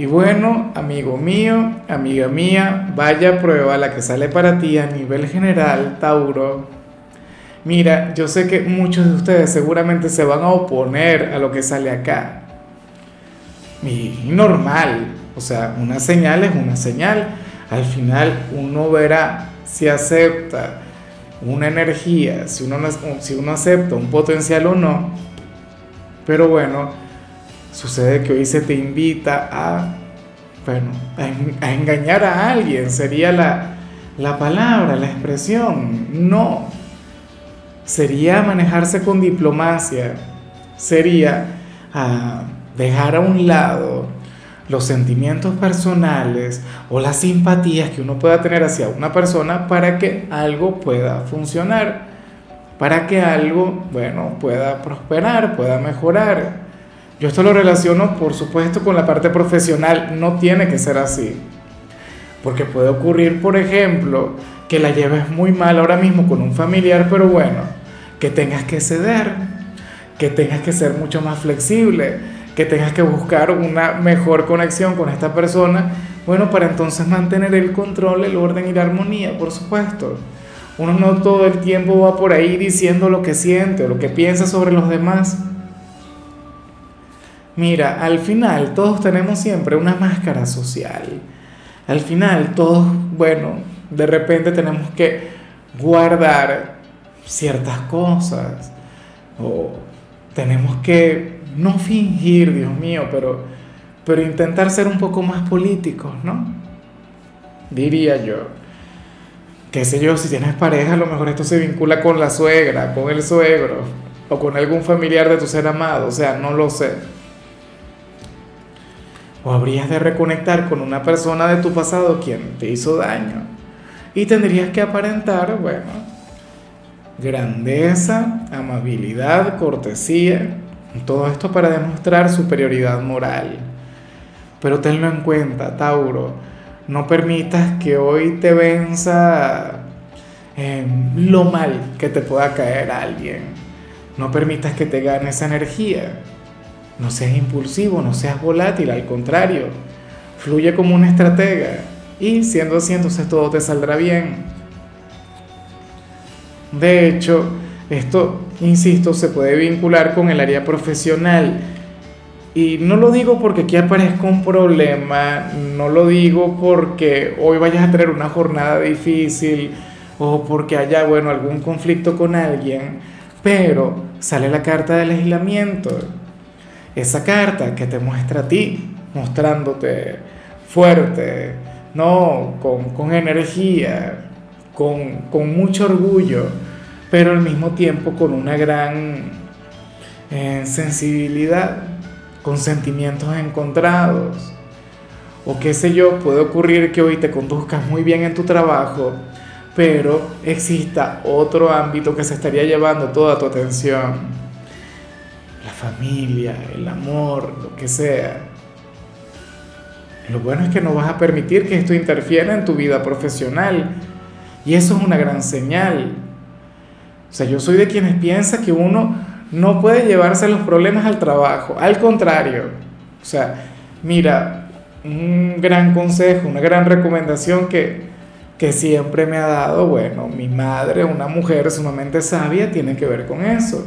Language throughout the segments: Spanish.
Y bueno, amigo mío, amiga mía, vaya prueba la que sale para ti a nivel general, Tauro. Mira, yo sé que muchos de ustedes seguramente se van a oponer a lo que sale acá. Y normal, o sea, una señal es una señal. Al final uno verá si acepta una energía, si uno, si uno acepta un potencial o no. Pero bueno, Sucede que hoy se te invita a, bueno, a, engañar a alguien, sería la, la palabra, la expresión. No. Sería manejarse con diplomacia, sería ah, dejar a un lado los sentimientos personales o las simpatías que uno pueda tener hacia una persona para que algo pueda funcionar, para que algo, bueno, pueda prosperar, pueda mejorar. Yo esto lo relaciono, por supuesto, con la parte profesional. No tiene que ser así. Porque puede ocurrir, por ejemplo, que la lleves muy mal ahora mismo con un familiar, pero bueno, que tengas que ceder, que tengas que ser mucho más flexible, que tengas que buscar una mejor conexión con esta persona, bueno, para entonces mantener el control, el orden y la armonía, por supuesto. Uno no todo el tiempo va por ahí diciendo lo que siente o lo que piensa sobre los demás. Mira, al final todos tenemos siempre una máscara social. Al final todos, bueno, de repente tenemos que guardar ciertas cosas o tenemos que no fingir, Dios mío, pero, pero intentar ser un poco más políticos, ¿no? Diría yo. Qué sé yo, si tienes pareja, a lo mejor esto se vincula con la suegra, con el suegro o con algún familiar de tu ser amado, o sea, no lo sé o habrías de reconectar con una persona de tu pasado quien te hizo daño. Y tendrías que aparentar, bueno, grandeza, amabilidad, cortesía, todo esto para demostrar superioridad moral. Pero tenlo en cuenta, Tauro, no permitas que hoy te venza lo mal que te pueda caer alguien. No permitas que te gane esa energía. No seas impulsivo, no seas volátil, al contrario, fluye como una estratega y siendo así entonces todo te saldrá bien. De hecho, esto, insisto, se puede vincular con el área profesional. Y no lo digo porque aquí aparezca un problema, no lo digo porque hoy vayas a tener una jornada difícil o porque haya, bueno, algún conflicto con alguien, pero sale la carta del aislamiento esa carta que te muestra a ti, mostrándote fuerte, ¿no? con, energía, con, mucho orgullo, pero al mismo tiempo con una gran eh, sensibilidad, con sentimientos encontrados. O qué sé yo, puede ocurrir que hoy te conduzcas muy bien en tu trabajo, pero exista otro ámbito que se estaría llevando toda tu atención la familia, el amor, lo que sea. Lo bueno es que no vas a permitir que esto interfiera en tu vida profesional. Y eso es una gran señal. O sea, yo soy de quienes piensan que uno no puede llevarse los problemas al trabajo. Al contrario. O sea, mira, un gran consejo, una gran recomendación que, que siempre me ha dado, bueno, mi madre, una mujer sumamente sabia, tiene que ver con eso.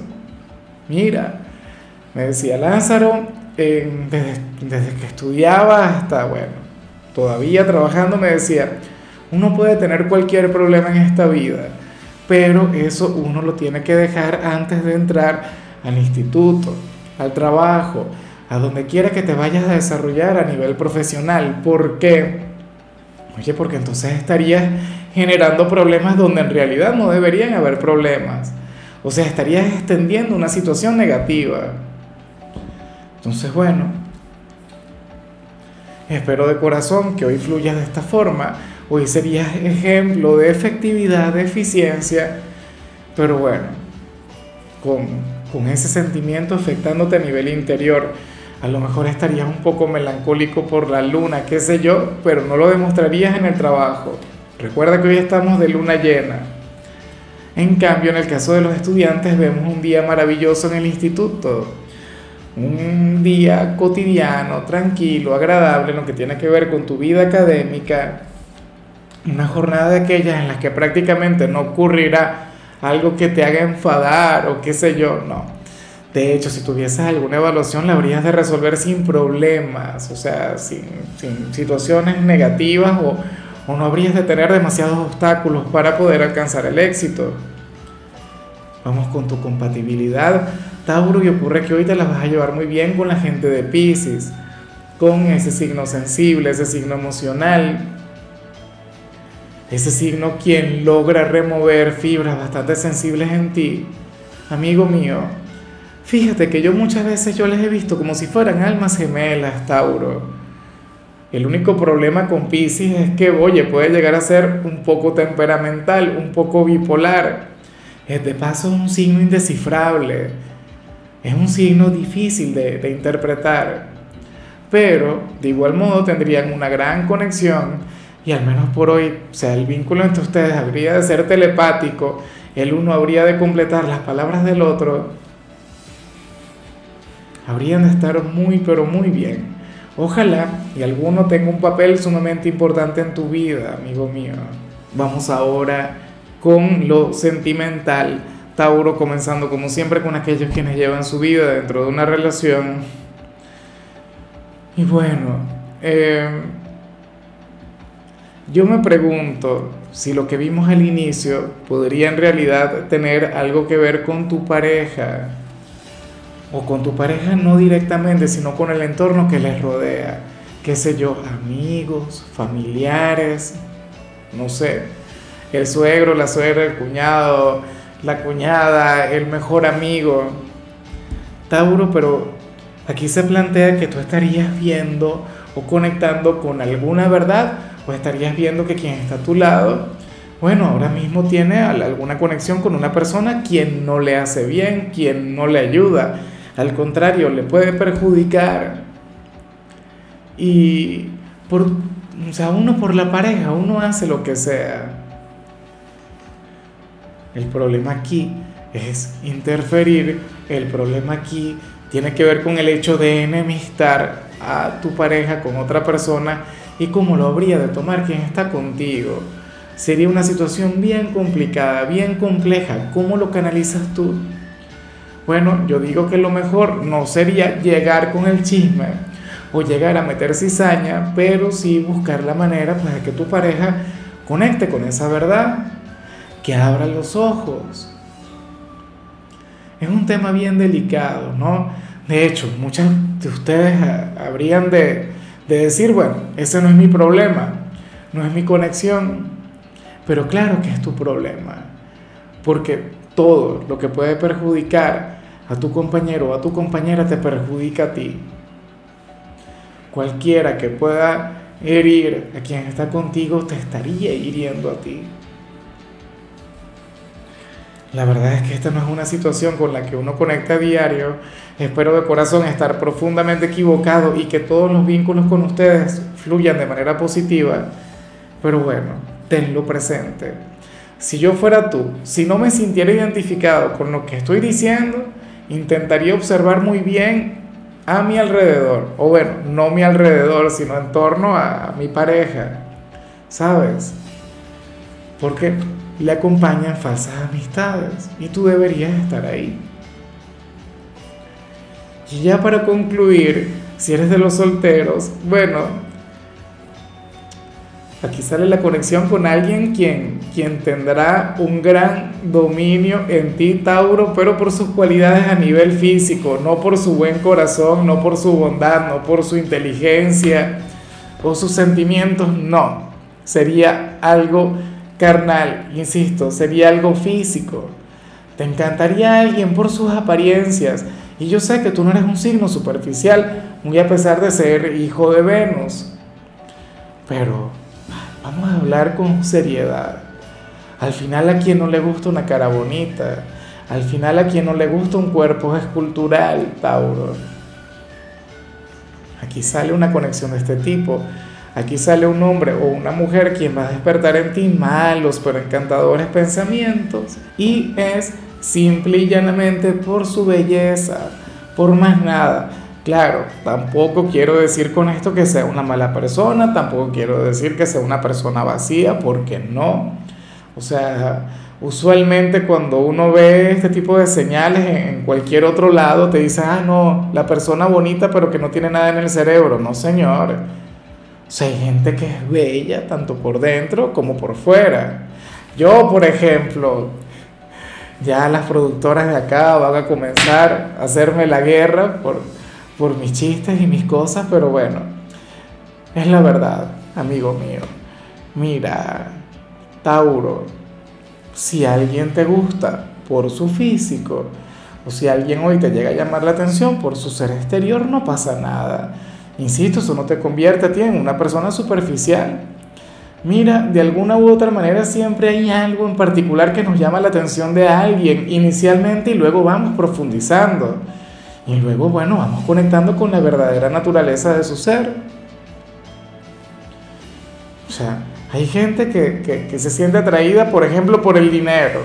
Mira, me decía Lázaro, desde, que estudiaba hasta, bueno, todavía trabajando, me decía, uno puede tener cualquier problema en esta vida, pero eso uno lo tiene que dejar antes de entrar al instituto, al trabajo, a donde quiera que te vayas a desarrollar a nivel profesional. ¿Por qué? Oye, porque entonces estarías generando problemas donde en realidad no deberían haber problemas. O sea, estarías extendiendo una situación negativa. Entonces, bueno, Espero de corazón que hoy fluyas de esta forma. Hoy serías ejemplo de efectividad, de eficiencia, pero bueno, con, con ese sentimiento afectándote a nivel interior. A lo mejor estarías un poco melancólico por la luna, qué sé yo, pero no lo demostrarías en el trabajo. Recuerda que hoy estamos de luna llena. En cambio, en el caso de los estudiantes, vemos un día maravilloso en el instituto. Un día cotidiano, tranquilo, agradable, lo que tiene que ver con tu vida académica. Una jornada de aquellas en las que prácticamente no ocurrirá algo que te haga enfadar o qué sé yo, no. De hecho, si tuvieses alguna evaluación, la habrías de resolver sin problemas, o sea, sin, sin situaciones negativas o, o no habrías de tener demasiados obstáculos para poder alcanzar el éxito. Vamos con tu compatibilidad, Tauro, y ocurre que hoy te la vas a llevar muy bien con la gente de Pisces, con ese signo sensible, ese signo emocional, ese signo quien logra remover fibras bastante sensibles en ti. Amigo mío, fíjate que yo muchas veces yo les he visto como si fueran almas gemelas, Tauro el único problema con Pisces es que, oye, puede llegar a ser un poco temperamental, un poco bipolar. Es de paso un signo indescifrable. Es un signo difícil de, interpretar. Pero, de igual modo, tendrían una gran conexión y al menos por hoy, o sea, el vínculo entre ustedes habría de ser telepático. El uno habría de completar las palabras del otro. Habrían de estar muy, pero muy bien. Ojalá y alguno tenga un papel sumamente importante en tu vida, amigo mío. Vamos ahora con lo sentimental. Tauro comenzando como siempre con aquellos quienes llevan su vida dentro de una relación. Y bueno, eh, yo me pregunto si lo que vimos al inicio podría en realidad tener algo que ver con tu pareja o con tu pareja no directamente, sino con el entorno que les rodea, qué sé yo, amigos, familiares, no sé, el suegro, la suegra, el cuñado, la cuñada, el mejor amigo. Tauro, pero aquí se plantea que tú estarías viendo o conectando con alguna verdad o estarías viendo que quien está a tu lado, bueno, ahora mismo tiene alguna conexión con una persona quien no le hace bien, quien no le ayuda, al contrario, le puede perjudicar. Y por, o sea, uno por la pareja, uno hace lo que sea. El problema aquí es interferir, el problema aquí tiene que ver con el hecho de enemistar a tu pareja con otra persona y cómo lo habría de tomar quien está contigo. Sería una situación bien complicada, bien compleja. ¿Cómo lo canalizas tú? Bueno, yo digo que lo mejor no sería llegar con el chisme o llegar a meter cizaña, pero sí buscar la manera pues, de que tu pareja conecte con esa verdad, que abra los ojos. Es un tema bien delicado, ¿no? De hecho, muchas de ustedes habrían de, de decir, bueno, ese no es mi problema, no es mi conexión, pero claro que es tu problema, porque todo lo que puede perjudicar a tu compañero o a tu compañera te perjudica a ti. Cualquiera que pueda herir a quien está contigo te estaría hiriendo a ti. La verdad es que esta no es una situación con la que uno conecta a diario. Espero de corazón estar profundamente equivocado y que todos los vínculos con ustedes fluyan de manera positiva. Pero bueno, tenlo presente. Si yo fuera tú, si no me sintiera identificado con lo que estoy diciendo, intentaría observar muy bien a mi alrededor, o bueno, no mi alrededor, sino en torno a mi pareja, ¿sabes? Porque le acompañan falsas amistades y tú deberías estar ahí. Y ya para concluir, si eres de los solteros, bueno, Aquí sale la conexión con alguien quien, quien tendrá un gran dominio en ti, Tauro, pero por sus cualidades a nivel físico, no por su buen corazón, no por su bondad, no por su inteligencia o sus sentimientos, no. Sería algo carnal, insisto, sería algo físico. Te encantaría alguien por sus apariencias. Y yo sé que tú no eres un signo superficial, muy a pesar de ser hijo de Venus pero vamos a hablar con seriedad. Al final a quien no le gusta una cara bonita, al final a quien no le gusta un cuerpo escultural, Tauro. Aquí sale una conexión de este tipo. Aquí sale un hombre o una mujer quien va a despertar en ti malos pero encantadores pensamientos y es simple y llanamente por su belleza, por más nada. Claro, tampoco quiero decir con esto que sea una mala persona, tampoco quiero decir que sea una persona vacía, porque no. O sea, usualmente cuando uno ve este tipo de señales en cualquier otro lado, te dice, ah, no, la persona bonita pero que no tiene nada en el cerebro. No, señor. Sea, hay gente que es bella tanto por dentro como por fuera. Yo, por ejemplo, ya las productoras de acá van a comenzar a hacerme la guerra por, por mis chistes y mis cosas, pero bueno, es la verdad, amigo mío. Mira, Tauro, si alguien te gusta por su físico, o si alguien hoy te llega a llamar la atención por su ser exterior, no pasa nada. Insisto, eso no te convierte a ti en una persona superficial mira, de alguna u otra manera siempre hay algo en particular que nos llama la atención de alguien inicialmente y luego vamos profundizando. Y luego, bueno, vamos conectando con la verdadera naturaleza de su ser. O sea, hay gente que, que se siente atraída, por ejemplo, por el dinero.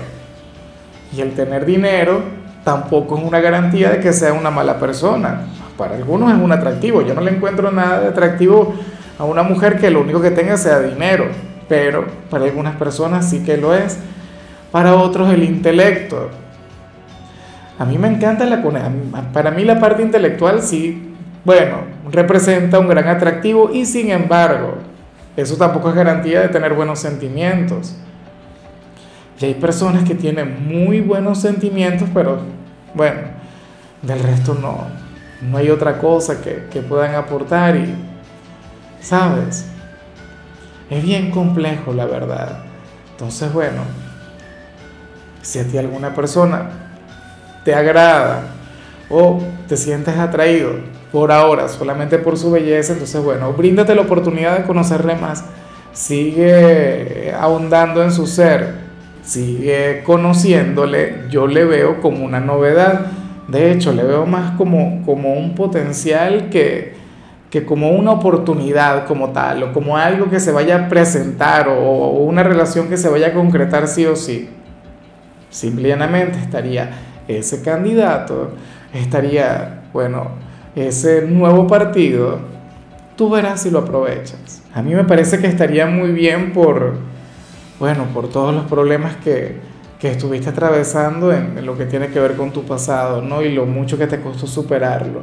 Y el tener dinero tampoco es una garantía de que sea una mala persona. Para algunos es un atractivo. Yo no le encuentro nada de atractivo a una mujer que lo único que tenga sea dinero, pero para algunas personas sí que lo es, para otros el intelecto. A mí me encanta la para mí la parte intelectual sí, bueno, representa un gran atractivo y sin embargo, eso tampoco es garantía de tener buenos sentimientos. Y hay personas que tienen muy buenos sentimientos, pero bueno, del resto no, no hay otra cosa que, que puedan aportar y ¿sabes? Es bien complejo, la verdad. Entonces, bueno, si a ti alguna persona te agrada o te sientes atraído por ahora solamente por su belleza, entonces, bueno, bríndate la oportunidad de conocerle más. Sigue ahondando en su ser, sigue conociéndole. Yo le veo como una novedad. De hecho, le veo más como, como un potencial que, que como una oportunidad como tal, o como algo que se vaya a presentar, o, una relación que se vaya a concretar sí o sí. Simplemente estaría ese candidato, estaría, bueno, ese nuevo partido, tú verás si lo aprovechas. A mí me parece que estaría muy bien por, bueno, por todos los problemas que, que estuviste atravesando en, lo que tiene que ver con tu pasado, ¿no? Y lo mucho que te costó superarlo.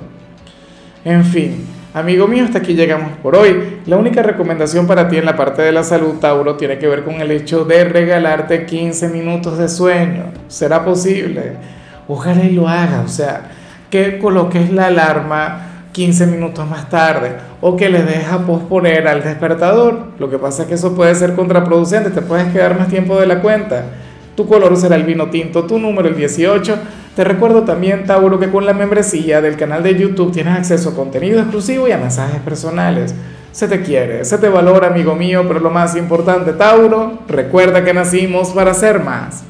En fin, Amigo mío, hasta aquí llegamos por hoy. La única recomendación para ti en la parte de la salud, Tauro, tiene que ver con el hecho de regalarte 15 minutos de sueño. ¿Será posible? Ojalá y lo haga. O sea, que coloques la alarma 15 minutos más tarde o que le dejas posponer al despertador. Lo que pasa es que eso puede ser contraproducente, te puedes quedar más tiempo de la cuenta. Tu color será el vino tinto, tu número el 18 te recuerdo también, Tauro, que con la membresía del canal de YouTube tienes acceso a contenido exclusivo y a mensajes personales. Se te quiere, se te valora, amigo mío, pero lo más importante, Tauro, recuerda que nacimos para ser más.